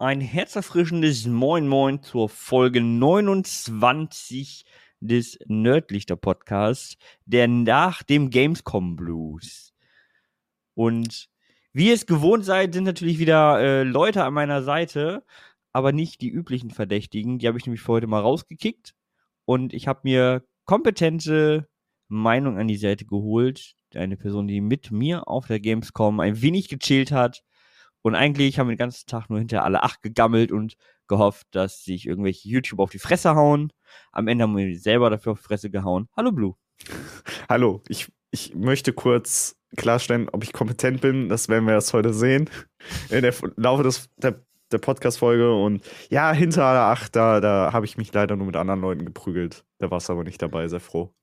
ein herzerfrischendes Moin Moin zur Folge 29 des Nerdlichter Podcasts, der nach dem Gamescom Blues. Und wie ihr es gewohnt seid, sind natürlich wieder äh, Leute an meiner Seite, aber nicht die üblichen Verdächtigen. Die habe ich nämlich für heute mal rausgekickt und ich habe mir kompetente Meinung an die Seite geholt. Eine Person, die mit mir auf der Gamescom ein wenig gechillt hat. Und eigentlich haben wir den ganzen Tag nur hinter alle acht gegammelt und gehofft, dass sich irgendwelche YouTube auf die Fresse hauen. Am Ende haben wir selber dafür auf die Fresse gehauen. Hallo Blue. Hallo, ich, ich möchte kurz klarstellen, ob ich kompetent bin. Das werden wir erst heute sehen. In der Laufe des, der, der Podcast-Folge. Und ja, hinter alle acht, da, da habe ich mich leider nur mit anderen Leuten geprügelt. Da warst du aber nicht dabei, sehr froh.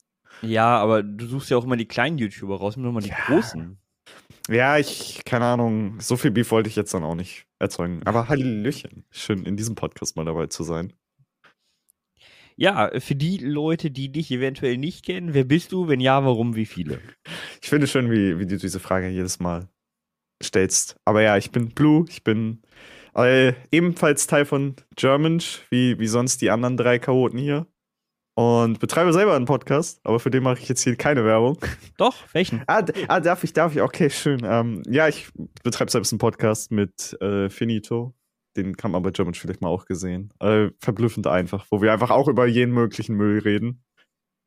Ja, aber du suchst ja auch immer die kleinen YouTuber raus, nur mal die Ja. großen. Ja, ich, keine Ahnung, so viel Beef wollte ich jetzt dann auch nicht erzeugen. Aber Hallöchen. Schön, in diesem Podcast mal dabei zu sein. Ja, für die Leute, die dich eventuell nicht kennen, wer bist du? Wenn ja, warum, wie viele? Ich finde schön, wie, wie du diese Frage jedes Mal stellst. Aber ja, ich bin Blue, ich bin äh, ebenfalls Teil von Germansch, wie, wie sonst die anderen drei Chaoten hier. Und betreibe selber einen Podcast, aber für den mache ich jetzt hier keine Werbung. Doch, welchen? Ah, ah darf ich, darf ich? Okay, schön. Ähm, ja, ich betreibe selbst einen Podcast mit äh, Finito. Den kann man bei Germansch vielleicht mal auch gesehen. Äh, verblüffend einfach, wo wir einfach auch über jeden möglichen Müll reden.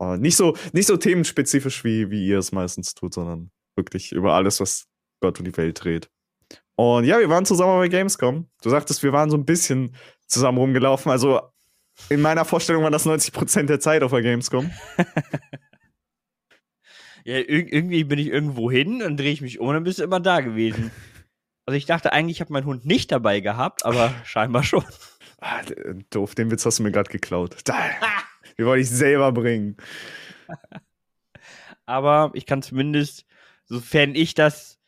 Äh, nicht, so, nicht so themenspezifisch, wie, wie ihr es meistens tut, sondern wirklich über alles, was Gott und die Welt dreht. Und ja, wir waren zusammen bei Gamescom. Du sagtest, wir waren so ein bisschen zusammen rumgelaufen. Also in meiner Vorstellung waren das 90% der Zeit auf der Gamescom. Ja, ir irgendwie bin ich irgendwo hin, dann drehe ich mich um und dann bist du immer da gewesen. Also ich dachte eigentlich, ich habe meinen Hund nicht dabei gehabt, aber scheinbar schon. Ah, d- doof, den Witz hast du mir gerade geklaut. Den wollte ich selber bringen. Aber ich kann zumindest, sofern ich das,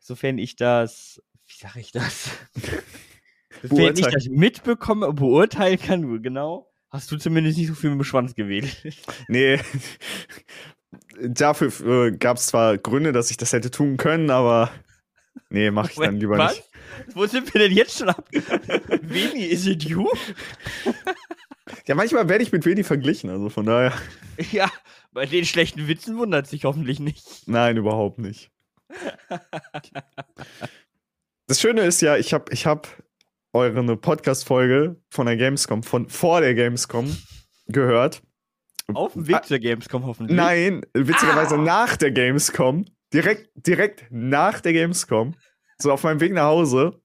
sofern ich das, wie sage ich das? Sofern ich Beurteilen. das mitbekomme, beurteilen kann, genau, hast du zumindest nicht so viel mit dem Schwanz gewählt. Nee, dafür gab es zwar Gründe, dass ich das hätte tun können, aber nee, mach ich dann lieber was? nicht. Wo sind wir denn jetzt schon ab? Veni, is it you? Ja, manchmal werde ich mit Veni verglichen, also von daher, Ja, bei den schlechten Witzen wundert sich hoffentlich nicht. nein, überhaupt nicht. Das Schöne ist ja, ich habe ich hab eure Podcast-Folge von der Gamescom, von vor der Gamescom gehört. Auf dem Weg zur Gamescom hoffentlich. Nein, witzigerweise Ah. nach der Gamescom. Direkt, direkt nach der Gamescom. So auf meinem Weg nach Hause.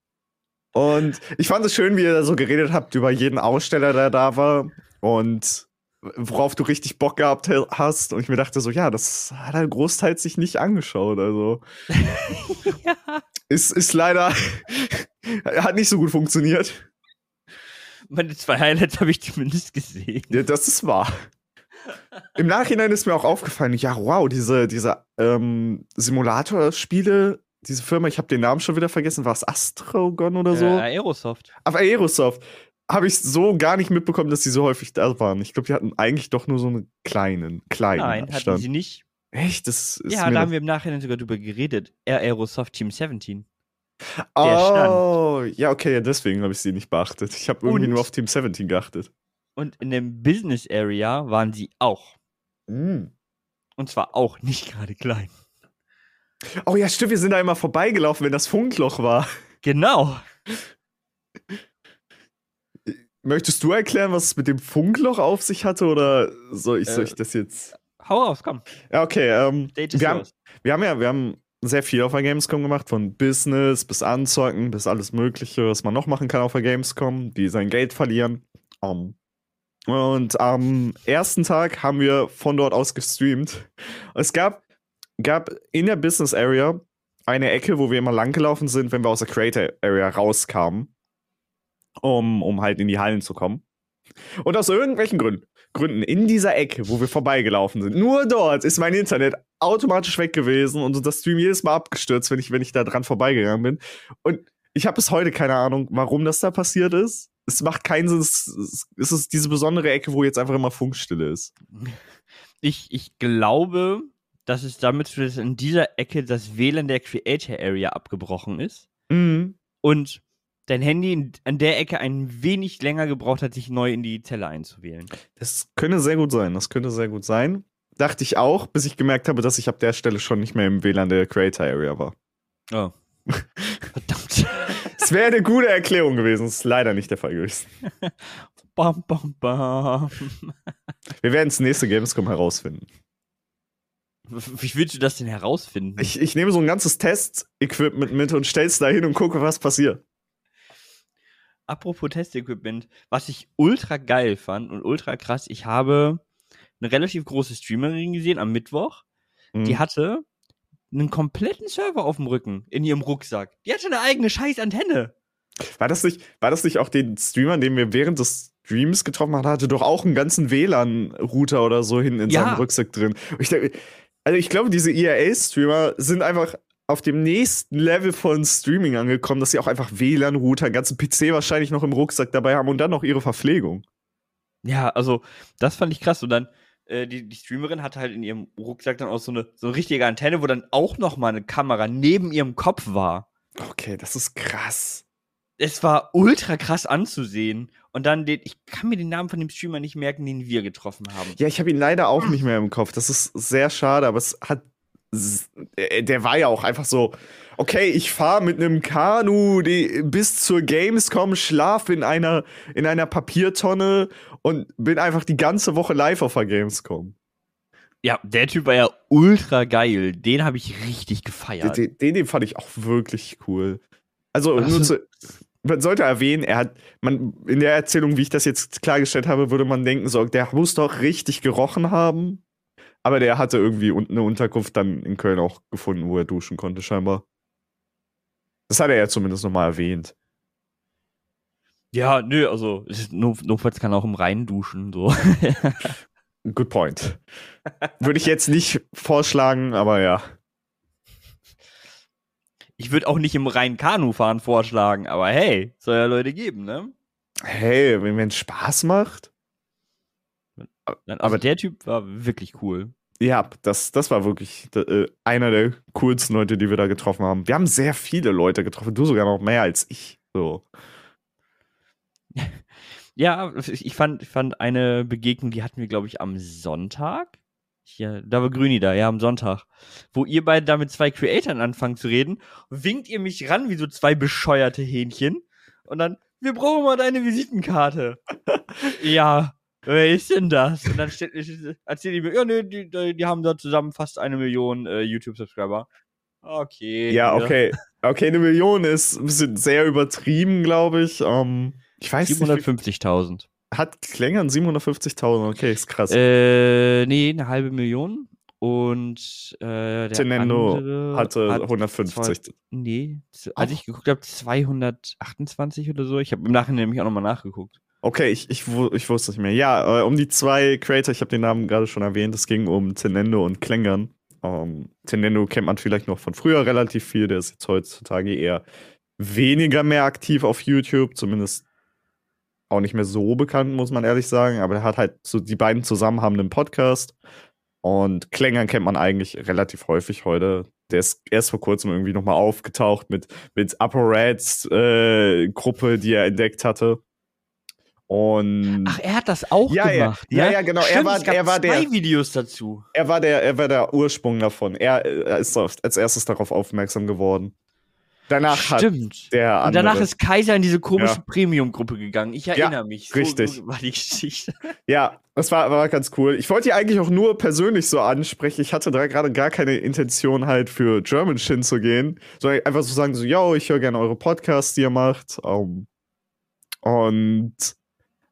Und ich fand es schön, wie ihr da so geredet habt über jeden Aussteller, der da war. Und worauf du richtig Bock gehabt hast. Und ich mir dachte so, ja, das hat er großteils sich nicht angeschaut. Also ja. Ist, ist leider, hat nicht so gut funktioniert. Meine zwei Highlights habe ich zumindest gesehen. Ja, das ist wahr. Im Nachhinein ist mir auch aufgefallen, ja, wow, diese, diese ähm, Simulatorspiele, diese Firma, ich habe den Namen schon wieder vergessen, war es Astrogon oder so? Äh, Aerosoft. Aber Aerosoft habe ich so gar nicht mitbekommen, dass die so häufig da waren. Ich glaube, die hatten eigentlich doch nur so einen kleinen, kleinen Nein, hatten Abstand. sie nicht. Echt? Das ist ja, da haben wir im Nachhinein sogar drüber geredet. Air Aerosoft Team 17. der Oh, ja, okay, ja, deswegen habe ich sie nicht beachtet. Ich habe irgendwie nur auf Team 17 geachtet. Und in dem Business Area waren sie auch. Mm. Und zwar auch nicht gerade klein. Oh ja, stimmt, wir sind da immer vorbeigelaufen, wenn das Funkloch war. Genau. Möchtest du erklären, was es mit dem Funkloch auf sich hatte oder soll ich, soll Äh, ich das jetzt? Hau raus, komm. Ja, okay. Ähm, wir, haben, wir haben ja, wir haben sehr viel auf der Gamescom gemacht, von Business bis Anzocken bis alles Mögliche, was man noch machen kann auf der Gamescom, die sein Geld verlieren. Ähm, und am ersten Tag haben wir von dort aus gestreamt. Es gab, gab in der Business Area eine Ecke, wo wir immer langgelaufen sind, wenn wir aus der Creator Area rauskamen, um, um halt in die Hallen zu kommen. Und aus irgendwelchen Gründen, Gründen in dieser Ecke, wo wir vorbeigelaufen sind, nur dort ist mein Internet automatisch weg gewesen und das Stream jedes Mal abgestürzt, wenn ich, wenn ich da dran vorbeigegangen bin. Und ich habe bis heute keine Ahnung, warum das da passiert ist. Es macht keinen Sinn. Es, ist diese besondere Ecke, wo jetzt einfach immer Funkstille ist. Ich, ich glaube, dass es damit zu tun hat, dass in dieser Ecke das WLAN der Creator Area abgebrochen ist. Mhm. Und dein Handy an der Ecke ein wenig länger gebraucht hat, sich neu in die Zelle einzuwählen. Das könnte sehr gut sein. Das könnte sehr gut sein. Dachte ich auch, bis ich gemerkt habe, dass ich ab der Stelle schon nicht mehr im WLAN der Creator Area war. Oh. Verdammt. Es wäre eine gute Erklärung gewesen. Das ist leider nicht der Fall gewesen. bam, bam, bam. Wir werden es nächste Gamescom herausfinden. Wie willst du das denn herausfinden? Ich, ich nehme so ein ganzes Test-Equipment mit und stell's da hin und gucke, was passiert. Apropos Testequipment, was ich ultra geil fand und ultra krass, ich habe eine relativ große Streamerin gesehen am Mittwoch. Mhm. Die hatte einen kompletten Server auf dem Rücken in ihrem Rucksack. Die hatte eine eigene scheiß Antenne. War das nicht, war das nicht auch den Streamer, den wir während des Streams getroffen haben, hatte doch auch einen ganzen WLAN-Router oder so hinten in Ja. seinem Rucksack drin. Ich, also ich glaube, diese IRA-Streamer sind einfach auf dem nächsten Level von Streaming angekommen, dass sie auch einfach WLAN-Router, einen ganzen PC wahrscheinlich noch im Rucksack dabei haben und dann noch ihre Verpflegung. Ja, also das fand ich krass. Und dann, äh, die, die Streamerin hatte halt in ihrem Rucksack dann auch so eine, so eine richtige Antenne, wo dann auch noch mal eine Kamera neben ihrem Kopf war. Okay, das ist krass. Es war ultra krass anzusehen. Und dann, den, ich kann mir den Namen von dem Streamer nicht merken, den wir getroffen haben. Ja, ich habe ihn leider auch nicht mehr im Kopf. Das ist sehr schade, aber es hat. Äh, Der war ja auch einfach so, okay, ich fahre mit einem Kanu die, bis zur Gamescom, schlafe in einer, in einer Papiertonne und bin einfach die ganze Woche live auf der Gamescom. Ja, der Typ war ja ultra geil. Den habe ich richtig gefeiert. Den, den, den fand ich auch wirklich cool. Also, zu, man sollte erwähnen, er hat, man, in der Erzählung, wie ich das jetzt klargestellt habe, würde man denken, so, der muss doch richtig gerochen haben. Aber der hatte irgendwie eine Unterkunft dann in Köln auch gefunden, wo er duschen konnte, scheinbar. Das hat er ja zumindest nochmal erwähnt. Ja, nö, also notfalls kann er auch im Rhein duschen. So. Good point. Würde ich jetzt nicht vorschlagen, aber ja. Ich würde auch nicht im Rhein Kanu fahren vorschlagen, aber hey, soll ja Leute geben, ne? Hey, wenn es Spaß macht. Also Aber- der Typ war wirklich cool. Ja, das, das war wirklich äh, einer der coolsten Leute, die wir da getroffen haben. Wir haben sehr viele Leute getroffen, du sogar noch mehr als ich. So. Ja, ich fand, ich fand eine Begegnung, die hatten wir, glaube ich, am Sonntag. Hier, da war Grüni da, ja, am Sonntag. Wo ihr beide da mit zwei Creatoren anfangen zu reden, winkt ihr mich ran wie so zwei bescheuerte Hähnchen. Und dann, wir brauchen mal deine Visitenkarte. ja, wer ist denn das? Und dann steht, erzählt ihr mir, ja, nee, die, die die haben da zusammen fast eine Million äh, YouTube-Subscriber. Okay. Ja, okay. Okay, eine Million ist ein bisschen sehr übertrieben, glaube ich. Ähm, ich weiß nicht, 750.000. wie- hat Klängern 750.000. Okay, ist krass. Äh, nee, eine halbe Million. Und äh, der Tenendo andere hatte hat 150. Nee, z- als Auch. ich geguckt habe, 228 oder so. Ich habe im Nachhinein nämlich auch nochmal nachgeguckt. Okay, ich, ich, ich wusste nicht mehr. Ja, äh, um die zwei Creator, ich habe den Namen gerade schon erwähnt, es ging um Tenendo und Klängern. Ähm, Tenendo kennt man vielleicht noch von früher relativ viel, der ist jetzt heutzutage eher weniger mehr aktiv auf YouTube, zumindest auch nicht mehr so bekannt, muss man ehrlich sagen, aber er hat halt so, die beiden zusammen haben einen Podcast und Klängern kennt man eigentlich relativ häufig heute. Der ist erst vor kurzem irgendwie nochmal aufgetaucht mit, mit Upper Reds äh, Gruppe, die er entdeckt hatte. Und Ach, er hat das auch Ja, ja. gemacht. Ja, ne? ja, genau. Er Stimmt, war- es gab er war der- zwei Videos dazu. er war der, er war der Ursprung davon. Er, er ist als erstes darauf aufmerksam geworden. Danach hat Stimmt. der Und andere. danach ist Kaiser in diese komische Ja. Premium-Gruppe gegangen. Ich erinnere mich. So, richtig. War die Geschichte. ja, das war, war ganz cool. Ich wollte die eigentlich auch nur persönlich so ansprechen. Ich hatte da gerade gar keine Intention, halt für German Shin zu gehen, sondern einfach so sagen: so, yo, ich höre gerne eure Podcasts, die ihr macht. Um, und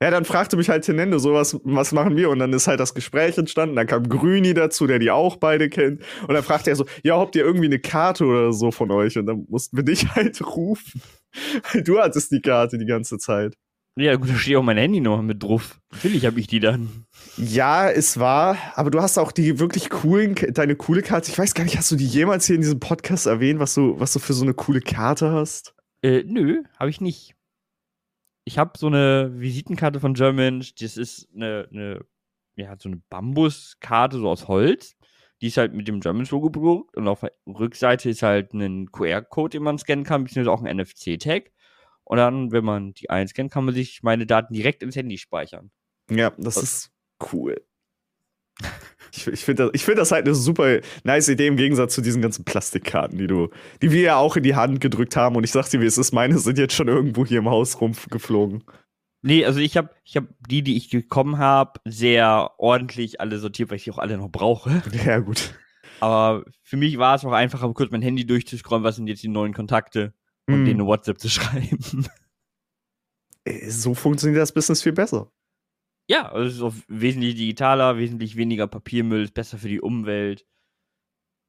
ja, dann fragte mich halt Tenendo so, was, was machen wir? Und dann ist halt das Gespräch entstanden. Dann kam Grüni dazu, der die auch beide kennt. Und dann fragte er so, ja, habt ihr irgendwie eine Karte oder so von euch? Und dann mussten wir dich halt rufen. Weil du hattest die Karte die ganze Zeit. Ja, gut, da steht auch mein Handy noch mit drauf. Natürlich habe ich die dann. Ja, es war, aber du hast auch die wirklich coolen, deine coole Karte. Ich weiß gar nicht, hast du die jemals hier in diesem Podcast erwähnt, was du, was du für so eine coole Karte hast? Äh, nö, habe ich nicht. Ich habe so eine Visitenkarte von German. Das ist eine, eine ja, so eine Bambuskarte so aus Holz. Die ist halt mit dem Germans-Logo bedruckt. Und auf der Rückseite ist halt ein QR-Code, den man scannen kann, beziehungsweise auch ein NFC-Tag. Und dann, wenn man die einscannt, kann man sich meine Daten direkt ins Handy speichern. Ja, das ist cool. Ich, ich finde das, find das halt eine super nice Idee im Gegensatz zu diesen ganzen Plastikkarten, die du, die wir ja auch in die Hand gedrückt haben. Und ich sag dir, wie es ist, meine sind jetzt schon irgendwo hier im Haus rumgeflogen. Nee, also ich habe ich hab die, die ich bekommen habe, sehr ordentlich alle sortiert, weil ich die auch alle noch brauche. Ja, gut. Aber für mich war es auch einfacher, kurz mein Handy durchzuscrollen, was sind jetzt die neuen Kontakte und mm. denen eine WhatsApp zu schreiben. Äh, so funktioniert das Business viel besser. Ja, also es ist auch wesentlich digitaler, wesentlich weniger Papiermüll, ist besser für die Umwelt.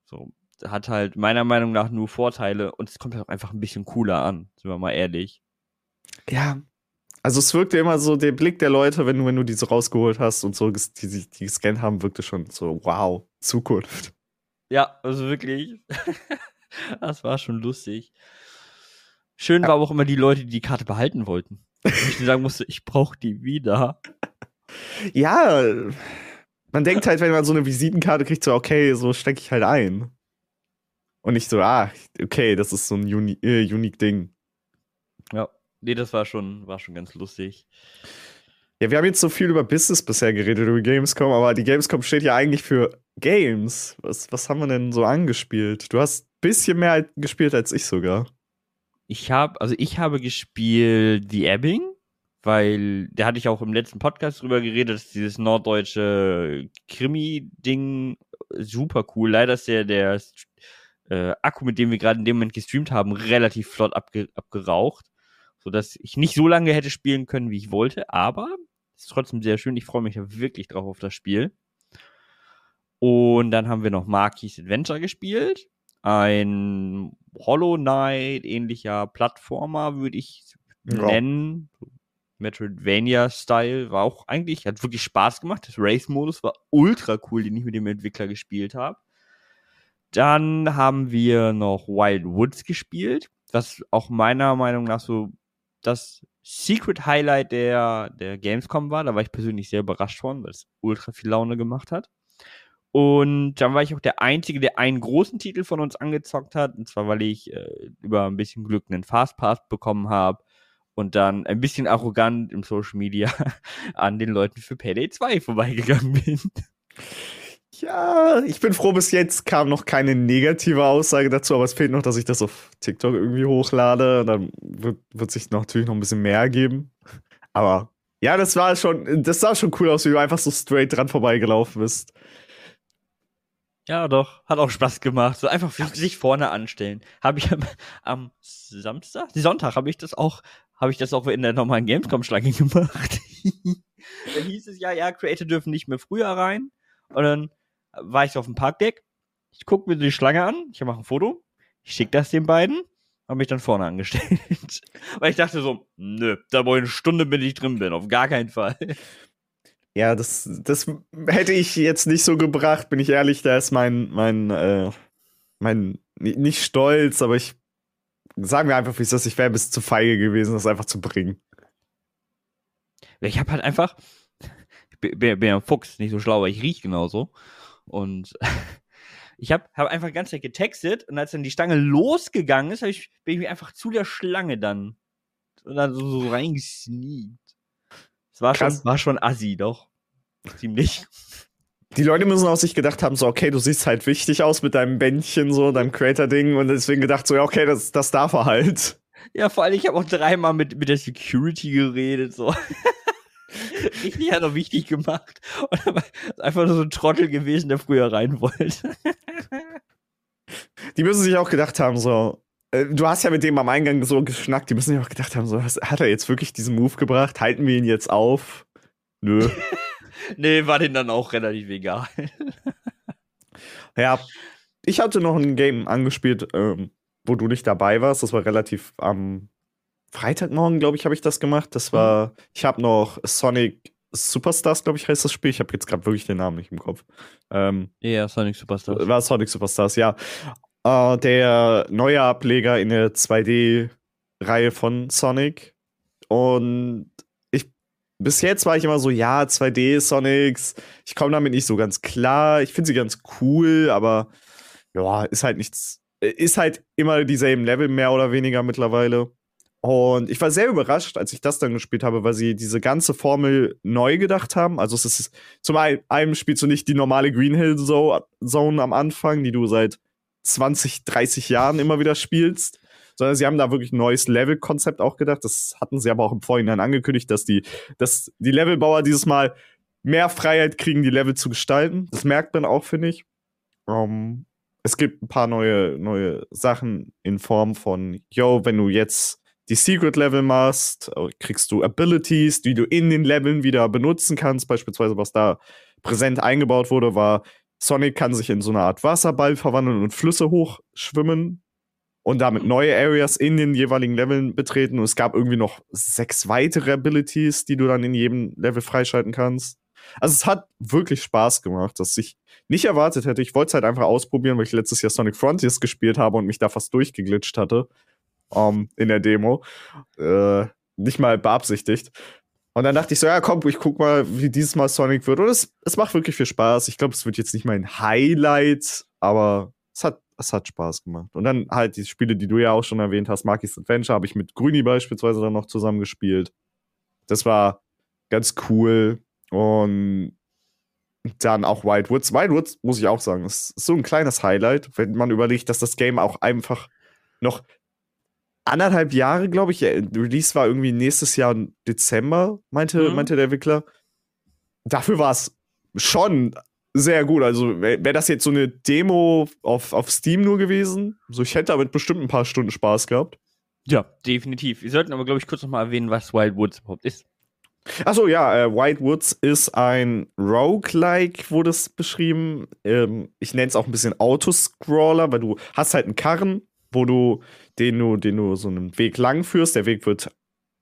So, hat halt meiner Meinung nach nur Vorteile und es kommt halt auch einfach ein bisschen cooler an, sind wir mal ehrlich. Ja, also es wirkte immer so, der Blick der Leute, wenn du, wenn du die so rausgeholt hast und so die, die, die gescannt haben, wirkte schon so, wow, Zukunft. Ja, also wirklich. das war schon lustig. Schön ja. war auch immer die Leute, die die Karte behalten wollten. Ich sagen musste, ich brauche die wieder. Ja, man denkt halt, wenn man so eine Visitenkarte kriegt, so, okay, so stecke ich halt ein. Und nicht so, ah, okay, das ist so ein uni äh, unique Ding. Ja. Nee, das war schon, war schon ganz lustig. Ja, wir haben jetzt so viel über Business bisher geredet, über Gamescom, aber die Gamescom steht ja eigentlich für Games. Was, was haben wir denn so angespielt? Du hast ein bisschen mehr gespielt als ich sogar. Ich habe, also ich habe gespielt The Ebbing, weil da hatte ich auch im letzten Podcast drüber geredet, dass dieses norddeutsche Krimi-Ding super cool. Leider ist der, der äh, Akku, mit dem wir gerade in dem Moment gestreamt haben, relativ flott abge abgeraucht sodass ich nicht so lange hätte spielen können, wie ich wollte, aber es ist trotzdem sehr schön. Ich freue mich wirklich drauf auf das Spiel. Und dann haben wir noch Marquis Adventure gespielt. Ein Hollow Knight ähnlicher Plattformer, würde ich ja. nennen. Metroidvania-Style war auch eigentlich, hat wirklich Spaß gemacht. Das Race-Modus war ultra cool, den ich mit dem Entwickler gespielt habe. Dann haben wir noch Wild Woods gespielt, was auch meiner Meinung nach so das Secret Highlight der, der Gamescom war. Da war ich persönlich sehr überrascht von, weil es ultra viel Laune gemacht hat. Und dann war ich auch der Einzige, der einen großen Titel von uns angezockt hat. Und zwar, weil ich äh, über ein bisschen Glück einen Fastpass bekommen habe und dann ein bisschen arrogant im Social Media an den Leuten für Payday 2 vorbeigegangen bin. Ja, ich bin froh, bis jetzt kam noch keine negative Aussage dazu, aber es fehlt noch, dass ich das auf TikTok irgendwie hochlade. Dann wird, wird sich natürlich noch ein bisschen mehr geben. Aber ja, das war schon, das sah schon cool aus, wie du einfach so straight dran vorbeigelaufen bist. Ja, doch, hat auch Spaß gemacht. So einfach sich vorne anstellen. Habe ich am, am Samstag, Sonntag habe ich das auch, habe ich das auch in der normalen Gamescom-Schlange gemacht. dann hieß es ja, ja, Creator dürfen nicht mehr früher rein. Und dann war ich auf dem Parkdeck. Ich gucke mir die Schlange an, ich mache ein Foto, ich schicke das den beiden, habe mich dann vorne angestellt. Weil ich dachte so, nö, da wo ich eine Stunde bin ich drin bin, auf gar keinen Fall. Ja, das, das hätte ich jetzt nicht so gebracht, bin ich ehrlich. Da ist mein, mein, äh, mein, nicht stolz, aber ich, sagen wir einfach, wie es ist, ich wäre bis zu feige gewesen, das einfach zu bringen. Ich habe halt einfach, ich bin, ja ein Fuchs, nicht so schlau, aber ich riech genauso. Und ich habe hab einfach die ganze Zeit getextet und als dann die Stange losgegangen ist, ich, bin ich einfach zu der Schlange dann, dann so, so reingesneakt. Das war schon, war schon assi, doch. Ziemlich. Die Leute müssen auch sich gedacht haben, so, okay, du siehst halt wichtig aus mit deinem Bändchen, so, deinem Creator-Ding und deswegen gedacht, so, ja, okay, das, das darf er halt. Ja, vor allem, ich habe auch dreimal mit, mit der Security geredet, so. richtig hat er wichtig gemacht. Und einfach nur so ein Trottel gewesen, der früher rein wollte. Die müssen sich auch gedacht haben, so, du hast ja mit dem am Eingang so geschnackt, die müssen sich auch gedacht haben, so, hat er jetzt wirklich diesen Move gebracht? Halten wir ihn jetzt auf? Nö. nee, war den dann auch relativ egal. ja, ich hatte noch ein Game angespielt, ähm, wo du nicht dabei warst. Das war relativ am Freitagmorgen, glaube ich, habe ich das gemacht. Das war, mhm. ich habe noch Sonic Superstars, glaube ich, heißt das Spiel. Ich habe jetzt gerade wirklich den Namen nicht im Kopf. Ähm, ja, Sonic Superstars. War Sonic Superstars, ja. Äh, der neue Ableger in der 2D-Reihe von Sonic. Und ich, bis jetzt war ich immer so, ja, 2D-Sonics, ich komme damit nicht so ganz klar. Ich finde sie ganz cool, aber ja, ist halt nichts, ist halt immer dieselben Level mehr oder weniger mittlerweile. Und ich war sehr überrascht, als ich das dann gespielt habe, weil sie diese ganze Formel neu gedacht haben. Also es ist zum einen spielst du nicht die normale Green Hill Zone am Anfang, die du seit 20, 30 Jahren immer wieder spielst, sondern sie haben da wirklich ein neues Level-Konzept auch gedacht. Das hatten sie aber auch im Vorhinein angekündigt, dass die, dass die Levelbauer dieses Mal mehr Freiheit kriegen, die Level zu gestalten. Das merkt man auch, finde ich. Um, ähm, es gibt ein paar neue, neue Sachen in Form von, yo, wenn du jetzt die Secret Level machst, äh, kriegst du Abilities, die du in den Leveln wieder benutzen kannst. Beispielsweise, was da präsent eingebaut wurde, war, Sonic kann sich in so eine Art Wasserball verwandeln und Flüsse hochschwimmen und damit neue Areas in den jeweiligen Leveln betreten. Und es gab irgendwie noch sechs weitere Abilities, die du dann in jedem Level freischalten kannst. Also es hat wirklich Spaß gemacht, dass ich nicht erwartet hätte. Ich wollte es halt einfach ausprobieren, weil ich letztes Jahr Sonic Frontiers gespielt habe und mich da fast durchgeglitscht hatte um, ähm, in der Demo. Äh, nicht mal beabsichtigt. Und dann dachte ich so, ja, komm, ich guck mal, wie dieses Mal Sonic wird. Und es, es macht wirklich viel Spaß. Ich glaube, es wird jetzt nicht mein Highlight, aber es hat, es hat Spaß gemacht. Und dann halt die Spiele, die du ja auch schon erwähnt hast, Marky's Adventure, habe ich mit Grüni beispielsweise dann noch zusammen gespielt. Das war ganz cool. Und dann auch Wild Woods. Wild Woods, muss ich auch sagen, ist so ein kleines Highlight, wenn man überlegt, dass das Game auch einfach noch anderthalb Jahre, glaube ich. Release war irgendwie nächstes Jahr Dezember, meinte, mhm. meinte der Entwickler. Dafür war es schon sehr gut. Also wäre wär das jetzt so eine Demo auf, auf Steam nur gewesen, so ich hätte damit bestimmt ein paar Stunden Spaß gehabt. Ja, definitiv. Wir sollten aber, glaube ich, kurz nochmal erwähnen, was Wild Woods überhaupt ist. Achso, ja, äh, Wild Woods ist ein Roguelike, wurde es beschrieben. Ähm, ich nenne es auch ein bisschen Autoscroller, weil du hast halt einen Karren, wo du den du, den du so einen Weg lang führst. Der Weg wird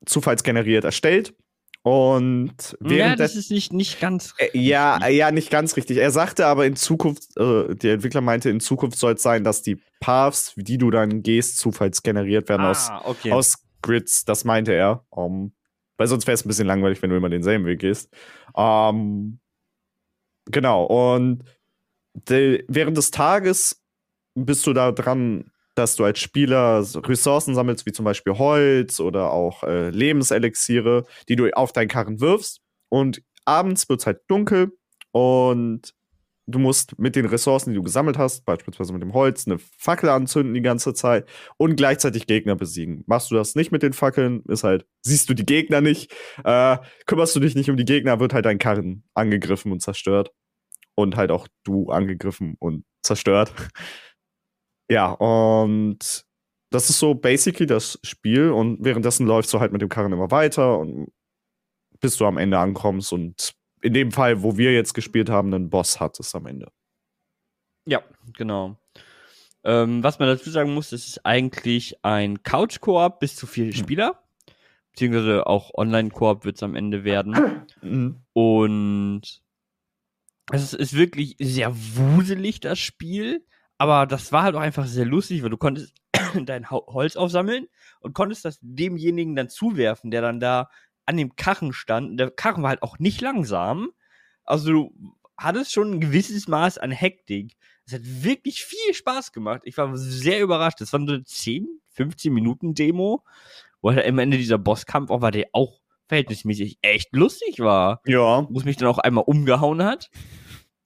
zufallsgeneriert erstellt. Und während ja, das ist nicht, nicht ganz äh, ja, ja, nicht ganz richtig. Er sagte aber in Zukunft, äh, der Entwickler meinte, in Zukunft soll es sein, dass die Paths, die du dann gehst, zufallsgeneriert werden ah, aus, okay. aus Grids. Das meinte er. Um, weil sonst wäre es ein bisschen langweilig, wenn du immer denselben Weg gehst. Um, genau. Und de, während des Tages bist du da dran, dass du als Spieler Ressourcen sammelst, wie zum Beispiel Holz oder auch äh, Lebenselixiere, die du auf deinen Karren wirfst. Und abends wird es halt dunkel und du musst mit den Ressourcen, die du gesammelt hast, beispielsweise mit dem Holz, eine Fackel anzünden die ganze Zeit und gleichzeitig Gegner besiegen. Machst du das nicht mit den Fackeln, ist halt, siehst du die Gegner nicht, äh, kümmerst du dich nicht um die Gegner, wird halt dein Karren angegriffen und zerstört. Und halt auch du angegriffen und zerstört. Ja, und das ist so basically das Spiel und währenddessen läufst du halt mit dem Karren immer weiter und bis du am Ende ankommst und in dem Fall, wo wir jetzt gespielt haben, einen Boss hattest am Ende. Ja, genau. Ähm, was man dazu sagen muss, es ist eigentlich ein Couch-Koop bis zu vier hm. Spieler. Beziehungsweise auch Online-Koop wird es am Ende werden. Mhm. Und es ist wirklich sehr wuselig, das Spiel. Aber das war halt auch einfach sehr lustig, weil du konntest dein Holz aufsammeln und konntest das demjenigen dann zuwerfen, der dann da an dem Karren stand. Der Karren war halt auch nicht langsam. Also du hattest schon ein gewisses Maß an Hektik. Es hat wirklich viel Spaß gemacht. Ich war sehr überrascht. Das war so eine 10, 15 Minuten Demo, wo halt am Ende dieser Bosskampf auch war, der auch verhältnismäßig echt lustig war. Ja. Wo es mich dann auch einmal umgehauen hat.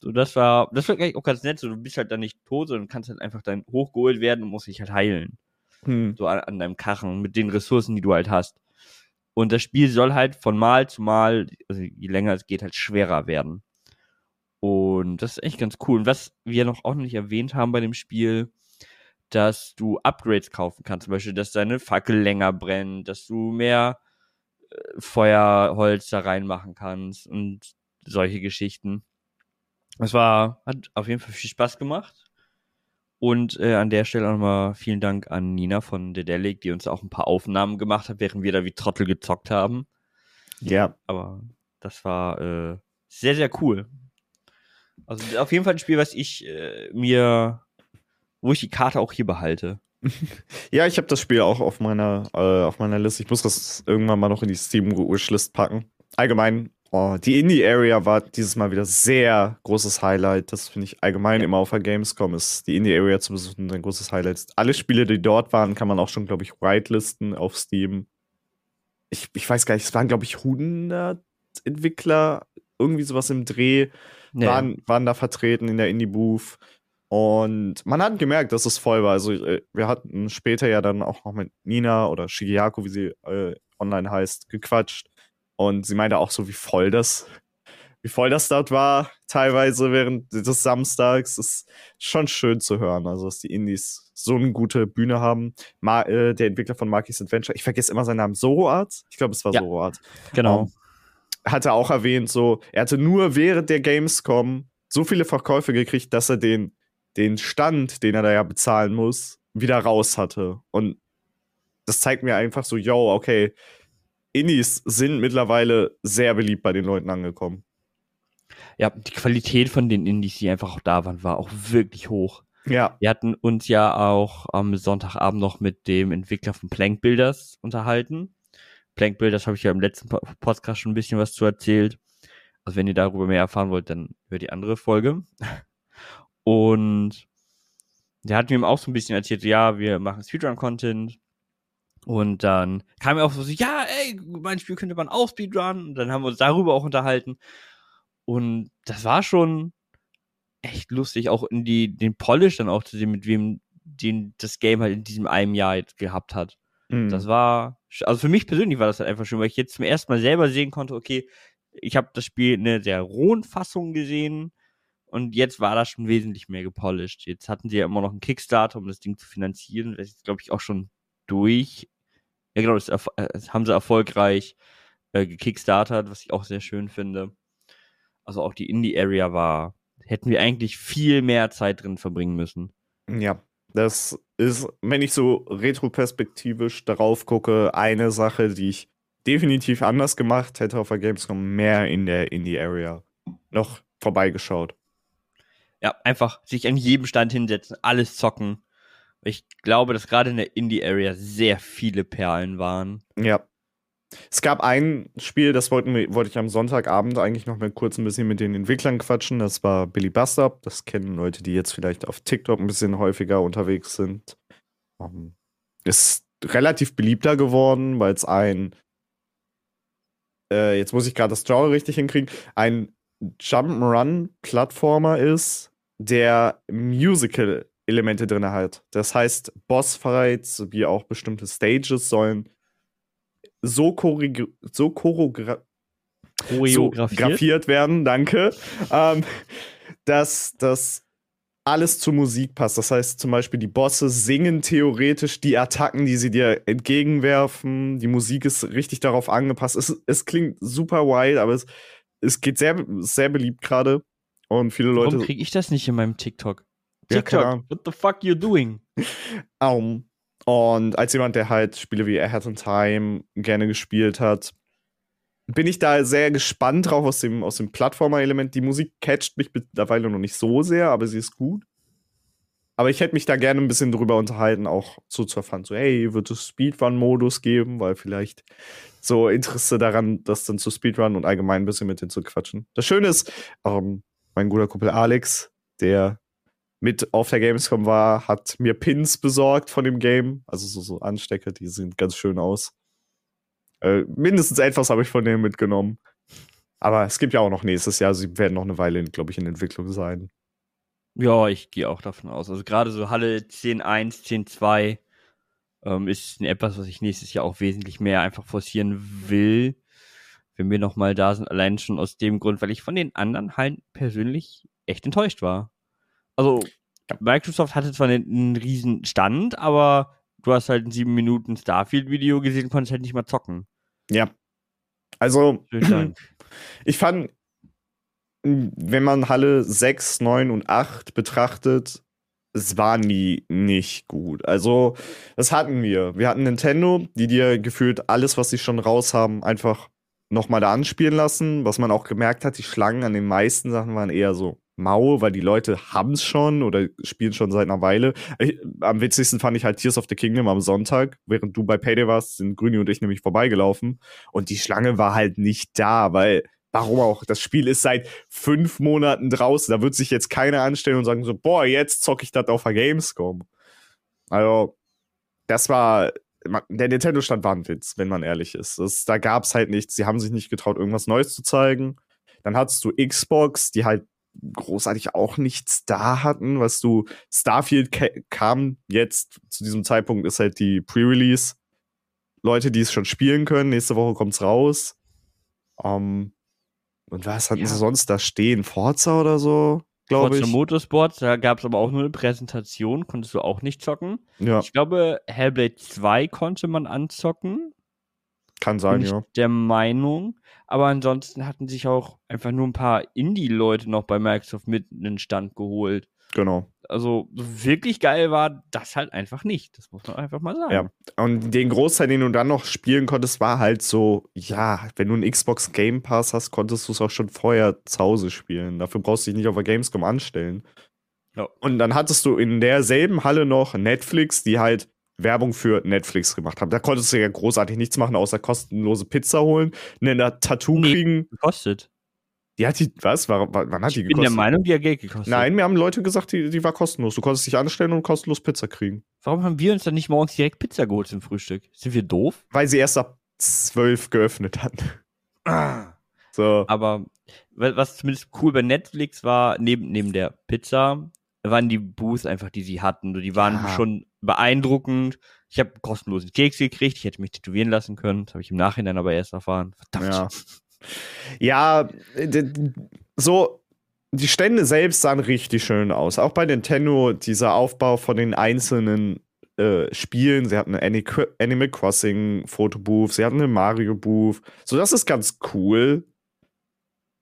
So, das war, das war eigentlich auch ganz nett. So, du bist halt dann nicht tot, sondern kannst halt einfach dann hochgeholt werden und musst dich halt heilen. Hm. So an, an, deinem Karren mit den Ressourcen, die du halt hast. Und das Spiel soll halt von Mal zu Mal, also je länger es geht, halt schwerer werden. Und das ist echt ganz cool. Und was wir noch auch nicht erwähnt haben bei dem Spiel, dass du Upgrades kaufen kannst. Zum Beispiel, dass deine Fackel länger brennt, dass du mehr äh, Feuerholz da reinmachen kannst und solche Geschichten. Es war, hat auf jeden Fall viel Spaß gemacht. Und äh, an der Stelle auch nochmal vielen Dank an Nina von Dedelic, die uns auch ein paar Aufnahmen gemacht hat, während wir da wie Trottel gezockt haben. Ja. Aber das war äh, sehr, sehr cool. Also auf jeden Fall ein Spiel, was ich äh, mir, wo ich die Karte auch hier behalte. ja, ich habe das Spiel auch auf meiner, äh, auf meiner Liste. Ich muss das irgendwann mal noch in die Steam-Wishlist packen. Allgemein Oh, die Indie-Area war dieses Mal wieder sehr großes Highlight. Das finde ich allgemein ja. immer auf der Gamescom ist die Indie-Area zu besuchen ein großes Highlight. Alle Spiele, die dort waren, kann man auch schon, glaube ich, whitelisten auf Steam. Ich, ich weiß gar nicht, es waren, glaube ich, 100 Entwickler, irgendwie sowas im Dreh, nee. waren, waren da vertreten in der Indie-Booth. Und man hat gemerkt, dass es voll war. Also, äh, wir hatten später ja dann auch noch mit Nina oder Shigeyaku, wie sie äh, online heißt, gequatscht. Und sie meinte auch so, wie voll das, wie voll das dort war, teilweise während des Samstags. Ist schon schön zu hören. Also, dass die Indies so eine gute Bühne haben. Ma äh, der Entwickler von Marky's Adventure, ich vergesse immer seinen Namen, Zoroart. Ich glaube, es war ja, Zoroart. Genau. Um, ähm, hat er auch erwähnt, so, er hatte nur während der Gamescom so viele Verkäufe gekriegt, dass er den, den Stand, den er da ja bezahlen muss, wieder raus hatte. Und das zeigt mir einfach so, yo, okay, Indies sind mittlerweile sehr beliebt bei den Leuten angekommen. Ja, die Qualität von den Indies, die einfach auch da waren, war auch wirklich hoch. Ja. Wir hatten uns ja auch am Sonntagabend noch mit dem Entwickler von Plank Builders unterhalten. Plank Builders habe ich ja im letzten Podcast schon ein bisschen was zu erzählt. Also wenn ihr darüber mehr erfahren wollt, dann hört die andere Folge. Und der hat mir auch so ein bisschen erzählt, ja, wir machen Speedrun-Content, und dann kam er auch so, ja, ey, mein Spiel könnte man auch Speedrun. Und dann haben wir uns darüber auch unterhalten. Und das war schon echt lustig, auch in die, den Polish dann auch zu sehen, mit wem den das Game halt in diesem einem Jahr jetzt gehabt hat. Mhm. Das war, also für mich persönlich war das halt einfach schön, weil ich jetzt zum ersten Mal selber sehen konnte, okay, ich habe das Spiel in einer sehr rohen Fassung gesehen und jetzt war das schon wesentlich mehr gepolished. Jetzt hatten sie ja immer noch einen Kickstarter, um das Ding zu finanzieren. Das ist, glaube ich, auch schon durch. Ja, genau, das, das äh, haben sie erfolgreich äh, gekickstartert, was ich auch sehr schön finde. Also auch die Indie-Area war, hätten wir eigentlich viel mehr Zeit drin verbringen müssen. Ja, das ist, wenn ich so retroperspektivisch darauf gucke, eine Sache, die ich definitiv anders gemacht hätte auf der Gamescom, mehr in der Indie-Area noch vorbeigeschaut. Ja, einfach sich an jedem Stand hinsetzen, alles zocken. Ich glaube, dass gerade in der Indie-Area sehr viele Perlen waren. Ja. Es gab ein Spiel, das wollten wir, wollte ich am Sonntagabend eigentlich noch mal kurz ein bisschen mit den Entwicklern quatschen. Das war Billy Buster. Das kennen Leute, die jetzt vielleicht auf TikTok ein bisschen häufiger unterwegs sind. Um, ähm, ist relativ beliebter geworden, weil es ein, äh, jetzt muss ich gerade das Genre richtig hinkriegen, ein Jump'n'Run-Plattformer ist, der Musical Elemente drin hat. Das heißt, Bossfights wie auch bestimmte Stages sollen so, so choreogra choreografiert werden, danke, ähm, dass das alles zur Musik passt. Das heißt zum Beispiel, die Bosse singen theoretisch die Attacken, die sie dir entgegenwerfen. Die Musik ist richtig darauf angepasst. Es, es klingt super wild, aber es, es geht sehr, sehr beliebt gerade. Und viele Leute. Warum kriege ich das nicht in meinem TikTok? TikTok, what the fuck you doing? Um, und als jemand, der halt Spiele wie Ahead in Time gerne gespielt hat, bin ich da sehr gespannt drauf aus dem, aus dem Plattformer-Element. Die Musik catcht mich mittlerweile noch nicht so sehr, aber sie ist gut. Aber ich hätte mich da gerne ein bisschen drüber unterhalten, auch so zu erfahren, so, hey, wird es Speedrun-Modus geben, weil vielleicht so Interesse daran, das dann zu Speedrun und allgemein ein bisschen mit denen zu quatschen. Das Schöne ist, ähm, mein guter Kumpel Alex, der mit auf der Gamescom war, hat mir Pins besorgt von dem Game. Also so, so Anstecker, die sehen ganz schön aus. Äh, mindestens etwas habe ich von dem mitgenommen. Aber es gibt ja auch noch nächstes Jahr. Sie werden noch eine Weile, glaube ich, in Entwicklung sein. Ja, ich gehe auch davon aus. Also gerade so Halle 10.1, 10.2 ähm, ist etwas, was ich nächstes Jahr auch wesentlich mehr einfach forcieren will, wenn wir nochmal da sind. Allein schon aus dem Grund, weil ich von den anderen halt persönlich echt enttäuscht war also Microsoft hatte zwar einen, einen riesen Stand, aber du hast halt ein 7 Minuten Starfield-Video gesehen, konntest halt nicht mal zocken. Ja. Also, ich fand, wenn man Halle 6, 9 und 8 betrachtet, es war nie nicht gut. Also, das hatten wir. Wir hatten Nintendo, die dir gefühlt alles, was sie schon raus haben, einfach nochmal da anspielen lassen. Was man auch gemerkt hat, die Schlangen an den meisten Sachen waren eher so mau, weil die Leute haben es schon oder spielen schon seit einer Weile. Ich, am witzigsten fand ich halt Tears of the Kingdom am Sonntag. Während du bei Payday warst, sind Grüni und ich nämlich vorbeigelaufen. Und die Schlange war halt nicht da, weil warum auch? Das Spiel ist seit fünf Monaten draußen. Da wird sich jetzt keiner anstellen und sagen so, boah, jetzt zocke ich das auf der Gamescom. Also, das war, der Nintendo-Stand war ein Witz, wenn man ehrlich ist. Das, da gab es halt nichts. Sie haben sich nicht getraut, irgendwas Neues zu zeigen. Dann hattest du Xbox, die halt großartig auch nichts da hatten, was du Starfield kam jetzt zu diesem Zeitpunkt ist halt die Pre-Release Leute, die es schon spielen können. Nächste Woche kommt's raus. Um, und was hatten ja. sie sonst da stehen? Forza oder so, glaube ich. Forza Motorsport, da gab es aber auch nur eine Präsentation, konntest du auch nicht zocken. Ja. Ich glaube, Hellblade 2 konnte man anzocken. Kann sein, ja. Der Meinung. Aber ansonsten hatten sich auch einfach nur ein paar Indie-Leute noch bei Microsoft mit in den Stand geholt. Genau. Also wirklich geil war das halt einfach nicht. Das muss man einfach mal sagen. Ja. Und den Großteil, den du dann noch spielen konntest, war halt so, ja, wenn du einen Xbox Game Pass hast, konntest du es auch schon vorher zu Hause spielen. Dafür brauchst du dich nicht auf der Gamescom anstellen. Ja. Und dann hattest du in derselben Halle noch Netflix, die halt Werbung für Netflix gemacht haben. Da konntest du ja großartig nichts machen, außer kostenlose Pizza holen, ein Tattoo nee, kriegen. Kostet. Die hat die, was? War, wann hat ich die gekostet? Ich bin der Meinung, die hat Geld gekostet. Nein, mir haben Leute gesagt, die, die war kostenlos. Du konntest dich anstellen und kostenlos Pizza kriegen. Warum haben wir uns dann nicht morgens direkt Pizza geholt zum Frühstück? Sind wir doof? Weil sie erst ab zwölf geöffnet hat. Ah. So. Aber was zumindest cool bei Netflix war, neben, neben der Pizza, waren die Booths einfach, die sie hatten. Die waren ja. schon beeindruckend. Ich habe kostenlosen Keks gekriegt, ich hätte mich tätowieren lassen können. Das habe ich im Nachhinein aber erst erfahren. Verdammt. Ja. Ja, so, die Stände selbst sahen richtig schön aus. Auch bei Nintendo, dieser Aufbau von den einzelnen äh, Spielen. Sie hatten eine Animal Crossing Fotobooth, sie hatten eine Mario Booth. So, das ist ganz cool.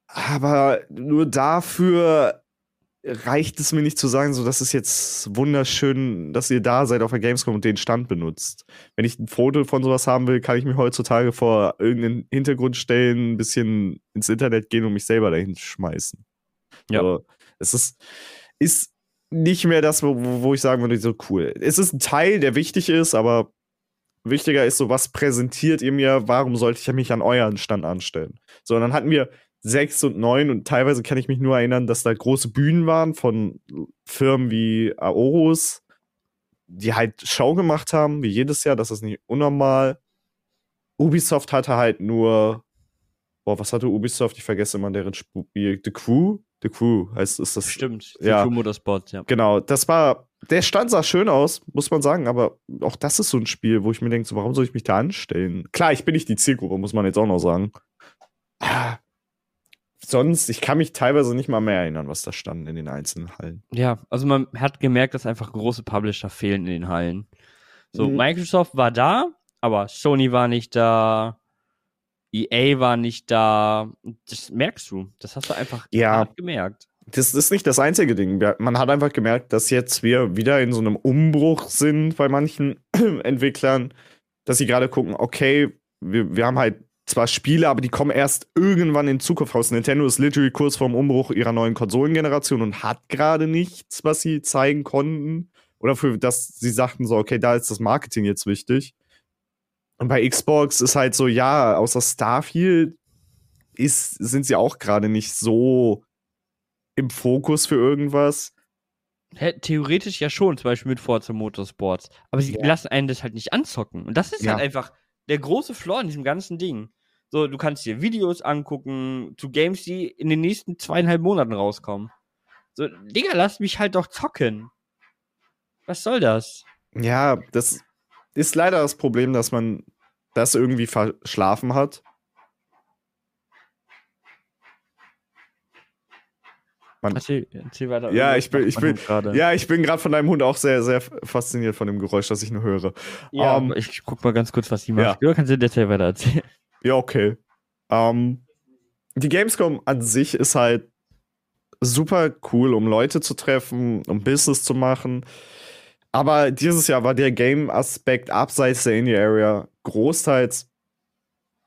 Aber nur dafür reicht es mir nicht zu sagen, so, das ist jetzt wunderschön, dass ihr da seid auf der Gamescom und den Stand benutzt. Wenn ich ein Foto von sowas haben will, kann ich mich heutzutage vor irgendeinen Hintergrund stellen, ein bisschen ins Internet gehen und mich selber dahin schmeißen. Ja. So, es ist, ist nicht mehr das, wo, wo ich sagen würde, so cool. Es ist ein Teil, der wichtig ist, aber wichtiger ist so, was präsentiert ihr mir? Warum sollte ich mich an euren Stand anstellen? So, und dann hatten wir 6 und 9 und teilweise kann ich mich nur erinnern, dass da große Bühnen waren von Firmen wie Aorus, die halt Show gemacht haben, wie jedes Jahr, das ist nicht unnormal. Ubisoft hatte halt nur, boah, was hatte Ubisoft? Ich vergesse immer deren Spiel. The Crew? The Crew heißt ist das. Stimmt, The ja. Crew Motorsport, ja. Genau, das war, der Stand sah schön aus, muss man sagen, aber auch das ist so ein Spiel, wo ich mir denke, so, warum soll ich mich da anstellen? Klar, ich bin nicht die Zielgruppe, muss man jetzt auch noch sagen. Ah, sonst, ich kann mich teilweise nicht mal mehr erinnern, was da stand in den einzelnen Hallen. Ja, also man hat gemerkt, dass einfach große Publisher fehlen in den Hallen. So, mhm. Microsoft war da, aber Sony war nicht da, EA war nicht da. Das merkst du. Das hast du einfach ja. gemerkt. Das ist nicht das einzige Ding. Man hat einfach gemerkt, dass jetzt wir wieder in so einem Umbruch sind bei manchen Entwicklern, dass sie gerade gucken, okay, wir, wir haben halt zwar Spiele, aber die kommen erst irgendwann in Zukunft raus. Nintendo ist literally kurz vorm Umbruch ihrer neuen Konsolengeneration und hat gerade nichts, was sie zeigen konnten. Oder für das sie sagten so, okay, da ist das Marketing jetzt wichtig. Und bei Xbox ist halt so, ja, außer Starfield ist, sind sie auch gerade nicht so im Fokus für irgendwas. Theoretisch ja schon, zum Beispiel mit Forza Motorsports. Aber sie ja. lassen einen das halt nicht anzocken. Und das ist ja. halt einfach der große Flaw in diesem ganzen Ding. So, du kannst dir Videos angucken zu Games, die in den nächsten zweieinhalb Monaten rauskommen. So, Digga, lass mich halt doch zocken. Was soll das? Ja, das ist leider das Problem, dass man das irgendwie verschlafen hat. Man, erzähl, erzähl weiter. Ja, ich bin, ich bin, ja, ich bin gerade von deinem Hund auch sehr, sehr fasziniert von dem Geräusch, das ich nur höre. Ja, um, ähm, ich guck mal ganz kurz, was die macht. Ja. Oder kannst du dir weiter erzählen? Ja, okay. Um, die Gamescom an sich ist halt super cool, um Leute zu treffen, um Business zu machen. Aber dieses Jahr war der Game-Aspekt abseits der Indie-Area großteils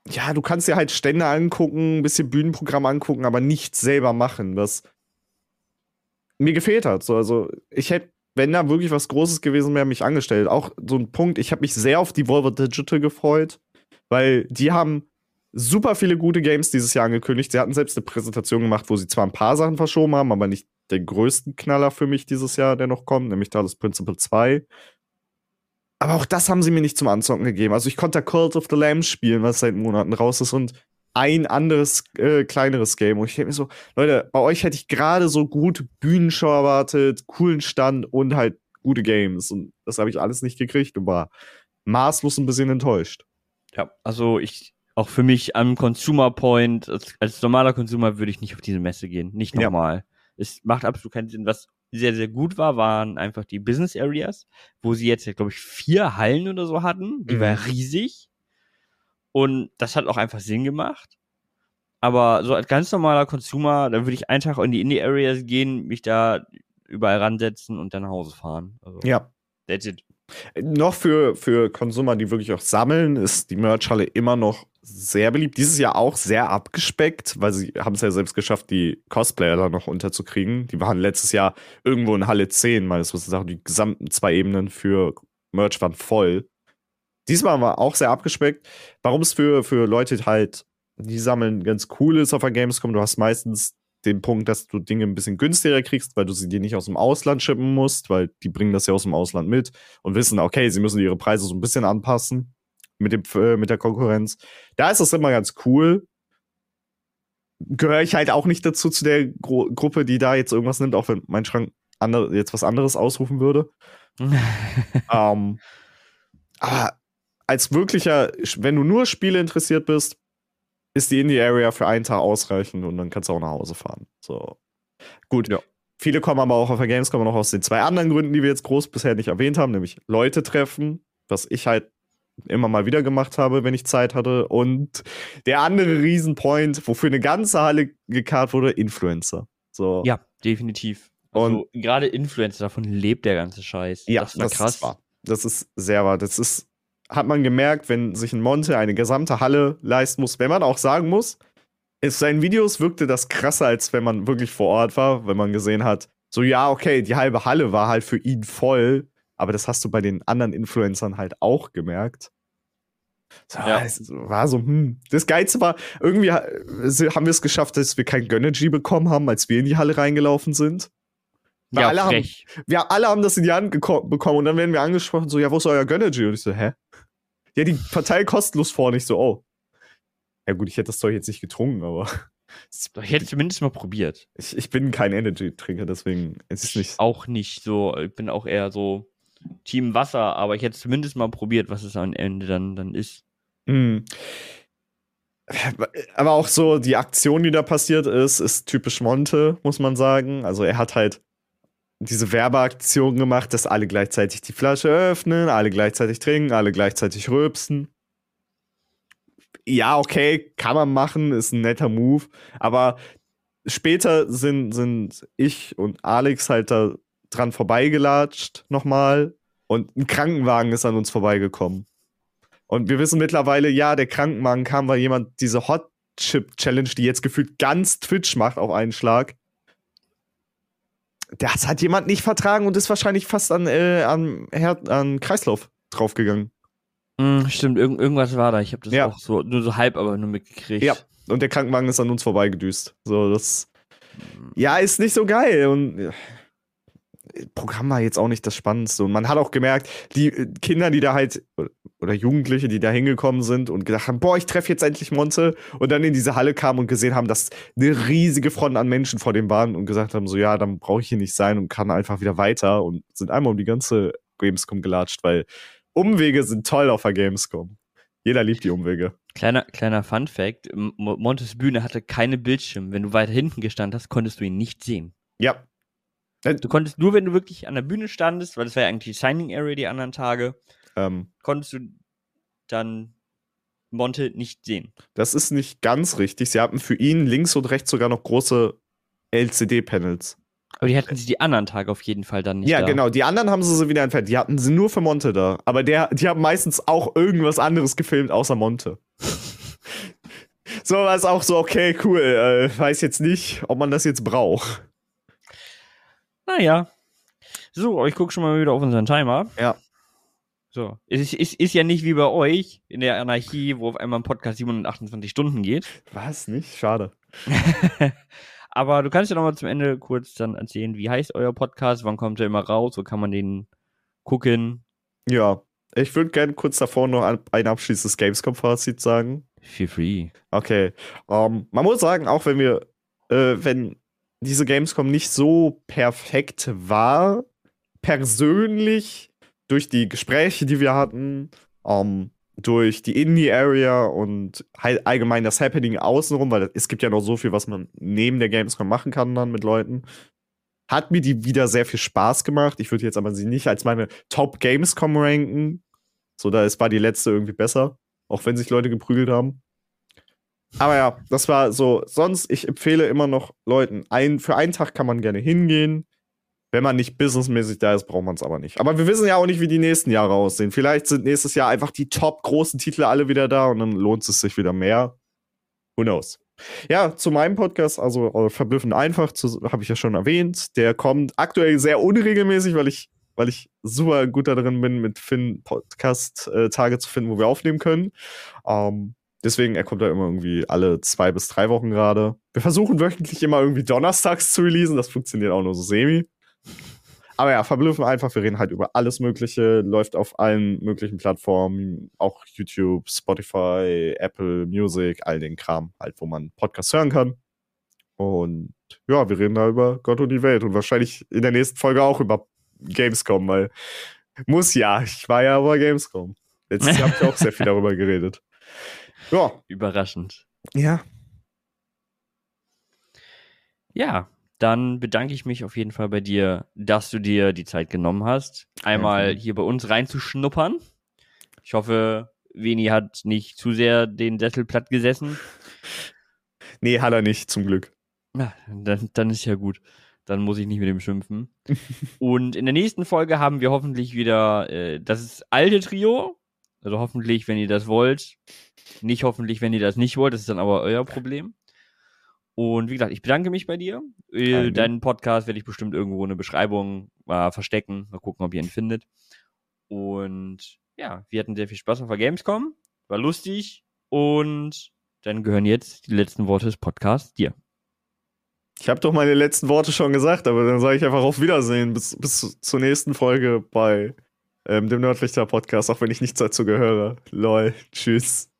ja, du kannst dir halt Stände angucken, ein bisschen Bühnenprogramm angucken, aber nichts selber machen. Das mir gefehlt hat. So, also ich hätte, wenn da wirklich was Großes gewesen wäre, mich angestellt. Auch so ein Punkt, ich habe mich sehr auf die Volvo Digital gefreut, weil die haben super viele gute Games dieses Jahr angekündigt. Sie hatten selbst eine Präsentation gemacht, wo sie zwar ein paar Sachen verschoben haben, aber nicht den größten Knaller für mich dieses Jahr, der noch kommt, nämlich Talos Principle 2. Aber auch das haben sie mir nicht zum Anzocken gegeben. Also ich konnte da Cult of the Lamb spielen, was seit Monaten raus ist und ein anderes äh, kleineres Game. Und ich denke mir so, Leute, bei euch hätte ich gerade so gute Bühnenshow erwartet, coolen Stand und halt gute Games. Und das habe ich alles nicht gekriegt und war maßlos ein bisschen enttäuscht. Ja, also ich, auch für mich am Consumer Point, als, als normaler Consumer würde ich nicht auf diese Messe gehen. Nicht nochmal. Ja. Es macht absolut keinen Sinn. Was sehr, sehr gut war, waren einfach die Business Areas, wo sie jetzt, glaube ich, vier Hallen oder so hatten. Die mhm. war riesig. Und das hat auch einfach Sinn gemacht. Aber so als ganz normaler Consumer, da würde ich einen Tag in die Indie Areas gehen, mich da überall ransetzen und dann nach Hause fahren. Also, ja. That's it. Noch für, für Consumer, die wirklich auch sammeln, ist die Merch-Halle immer noch sehr beliebt. Dieses Jahr auch sehr abgespeckt, weil sie haben es ja selbst geschafft, die Cosplayer da noch unterzukriegen. Die waren letztes Jahr irgendwo in Halle 10, meines Wissens auch die gesamten zwei Ebenen für Merch waren voll. Diesmal war auch sehr abgespeckt. Warum es für, für Leute halt, die sammeln, ganz cool ist auf der Gamescom, du hast meistens den Punkt, dass du Dinge ein bisschen günstiger kriegst, weil du sie dir nicht aus dem Ausland schippen musst, weil die bringen das ja aus dem Ausland mit und wissen, okay, sie müssen ihre Preise so ein bisschen anpassen mit, dem, äh, mit der Konkurrenz. Da ist das immer ganz cool. Gehöre ich halt auch nicht dazu, zu der Gru Gruppe, die da jetzt irgendwas nimmt, auch wenn mein Schrank andere, jetzt was anderes ausrufen würde. ähm, aber als wirklicher, wenn du nur Spiele interessiert bist, ist die Indie-Area für einen Tag ausreichend und dann kannst du auch nach Hause fahren. So. Gut. Ja. Viele kommen aber auch auf der Gamescom noch aus den zwei anderen Gründen, die wir jetzt groß bisher nicht erwähnt haben, nämlich Leute treffen, was ich halt immer mal wieder gemacht habe, wenn ich Zeit hatte. Und der andere Riesenpoint, wofür eine ganze Halle gekarrt wurde, Influencer. So. Ja, definitiv. Also, und gerade Influencer, davon lebt der ganze Scheiß. Ja, das, das krass. Ist wahr. Das ist sehr wahr. Das ist, hat man gemerkt, wenn sich ein Monte eine gesamte Halle leisten muss, wenn man auch sagen muss, in seinen Videos wirkte das krasser, als wenn man wirklich vor Ort war, wenn man gesehen hat, so ja, okay, die halbe Halle war halt für ihn voll, aber das hast du bei den anderen Influencern halt auch gemerkt. So, ja. Es war so, hm. Das Geilste war, irgendwie haben wir es geschafft, dass wir kein Gönnergy bekommen haben, als wir in die Halle reingelaufen sind. Weil ja, alle haben, wir alle haben das in die Hand bekommen und dann werden wir angesprochen, so, ja, wo ist euer Gönnergy? Und ich so, hä? Ja, die verteilen kostenlos vor. Und ich so, oh. Ja, gut, ich hätte das Zeug jetzt nicht getrunken, aber. Ich hätte zumindest mal probiert. Ich, ich bin kein Energy-Trinker, deswegen ist es nicht. Auch nicht so. Ich bin auch eher so Team Wasser, aber ich hätte zumindest mal probiert, was es am Ende dann, dann ist. Mhm. Aber auch so die Aktion, die da passiert ist, ist typisch Monte, muss man sagen. Also er hat halt diese Werbeaktion gemacht, dass alle gleichzeitig die Flasche öffnen, alle gleichzeitig trinken, alle gleichzeitig rülpsen. Ja, okay, kann man machen, ist ein netter Move. Aber später sind, sind ich und Alex halt da dran vorbeigelatscht nochmal und ein Krankenwagen ist an uns vorbeigekommen. Und wir wissen mittlerweile, ja, der Krankenwagen kam, weil jemand diese Hot Chip Challenge, die jetzt gefühlt ganz Twitch macht auf einen Schlag, das hat jemand nicht vertragen und ist wahrscheinlich fast an, äh, an, Her an Kreislauf draufgegangen. Mm, stimmt, Irg irgendwas war da. Ich habe das ja. auch so nur so halb aber nur mitgekriegt. Ja, und der Krankenwagen ist an uns vorbeigedüst. So, das. Ja, ist nicht so geil. Und Programm war jetzt auch nicht das Spannendste. Und man hat auch gemerkt, die äh, Kinder, die da halt, oder Jugendliche, die da hingekommen sind und gedacht haben, boah, ich treffe jetzt endlich Monte und dann in diese Halle kamen und gesehen haben, dass eine riesige Front an Menschen vor dem waren und gesagt haben, so ja, dann brauche ich hier nicht sein und kann einfach wieder weiter und sind einmal um die ganze Gamescom gelatscht, weil Umwege sind toll auf der Gamescom. Jeder liebt die Umwege. Kleiner, kleiner Fun Fact: Montes Bühne hatte keine Bildschirme. Wenn du weiter hinten gestanden hast, konntest du ihn nicht sehen. Ja, du konntest nur, wenn du wirklich an der Bühne standest, weil das war ja eigentlich die Signing Area die anderen Tage, ähm, konntest du dann Monte nicht sehen. Das ist nicht ganz richtig. Sie hatten für ihn links und rechts sogar noch große LCD-Panels. Aber die hatten sie die anderen Tage auf jeden Fall dann nicht. Ja, da. genau. Die anderen haben sie so wieder entfernt. Die hatten sie nur für Monte da. Aber der, die haben meistens auch irgendwas anderes gefilmt außer Monte. so war es auch so, okay, cool. Äh, weiß jetzt nicht, ob man das jetzt braucht. Naja. So, ich gucke schon mal wieder auf unseren Timer. Ja. So. Es ist, ist, ist ja nicht wie bei euch in der Anarchie, wo auf einmal ein Podcast 728 Stunden geht. Was? Nicht? Schade. Aber du kannst ja nochmal zum Ende kurz dann erzählen, wie heißt euer Podcast, wann kommt er immer raus, wo kann man den gucken? Ja, ich würde gerne kurz davor noch ein abschließendes Gamescom-Fazit sagen. Feel free. Okay. Um, man muss sagen, auch wenn wir, äh, wenn diese Gamescom nicht so perfekt war, persönlich durch die Gespräche, die wir hatten, um, durch die Indie-Area und allgemein das Happening außenrum, weil es gibt ja noch so viel, was man neben der Gamescom machen kann dann mit Leuten. Hat mir die wieder sehr viel Spaß gemacht. Ich würde jetzt aber sie nicht als meine Top Gamescom ranken. So, da ist, war die letzte irgendwie besser. Auch wenn sich Leute geprügelt haben. Aber ja, das war so. Sonst, ich empfehle immer noch Leuten, ein, für einen Tag kann man gerne hingehen. Wenn man nicht businessmäßig da ist, braucht man es aber nicht. Aber wir wissen ja auch nicht, wie die nächsten Jahre aussehen. Vielleicht sind nächstes Jahr einfach die top großen Titel alle wieder da und dann lohnt es sich wieder mehr. Who knows? Ja, zu meinem Podcast, also äh, verblüffend einfach, habe ich ja schon erwähnt. Der kommt aktuell sehr unregelmäßig, weil ich, weil ich super gut da drin bin, mit Finn Podcast-Tage äh, zu finden, wo wir aufnehmen können. Ähm, deswegen, er kommt da immer irgendwie alle zwei bis drei Wochen gerade. Wir versuchen wöchentlich immer irgendwie donnerstags zu releasen. Das funktioniert auch nur so semi. Aber ja, verblüffen einfach. Wir reden halt über alles Mögliche. Läuft auf allen möglichen Plattformen. Auch YouTube, Spotify, Apple Music, all den Kram, halt, wo man Podcasts hören kann. Und ja, wir reden da über Gott und die Welt. Und wahrscheinlich in der nächsten Folge auch über Gamescom, weil muss ja. Ich war ja aber Gamescom. Letztes Jahr habe ich auch sehr viel darüber geredet. Ja. Überraschend. Ja. Ja, dann bedanke ich mich auf jeden Fall bei dir, dass du dir die Zeit genommen hast, einmal hier bei uns reinzuschnuppern. Ich hoffe, Veni hat nicht zu sehr den Sessel platt gesessen. Nee, hat er nicht, zum Glück. Ja, dann, dann ist ja gut. Dann muss ich nicht mit ihm schimpfen. Und in der nächsten Folge haben wir hoffentlich wieder äh, das alte Trio. Also hoffentlich, wenn ihr das wollt. Nicht hoffentlich, wenn ihr das nicht wollt. Das ist dann aber euer Problem. Und wie gesagt, ich bedanke mich bei dir. Äh, deinen Podcast werde ich bestimmt irgendwo in der Beschreibung äh, verstecken. Mal gucken, ob ihr ihn findet. Und ja, wir hatten sehr viel Spaß auf der Gamescom. War lustig. Und dann gehören jetzt die letzten Worte des Podcasts dir. Ich habe doch meine letzten Worte schon gesagt, aber dann sage ich einfach auf Wiedersehen bis, bis zur nächsten Folge bei ähm, dem Nördlichter Podcast, auch wenn ich nichts dazu gehöre. Lol. Tschüss.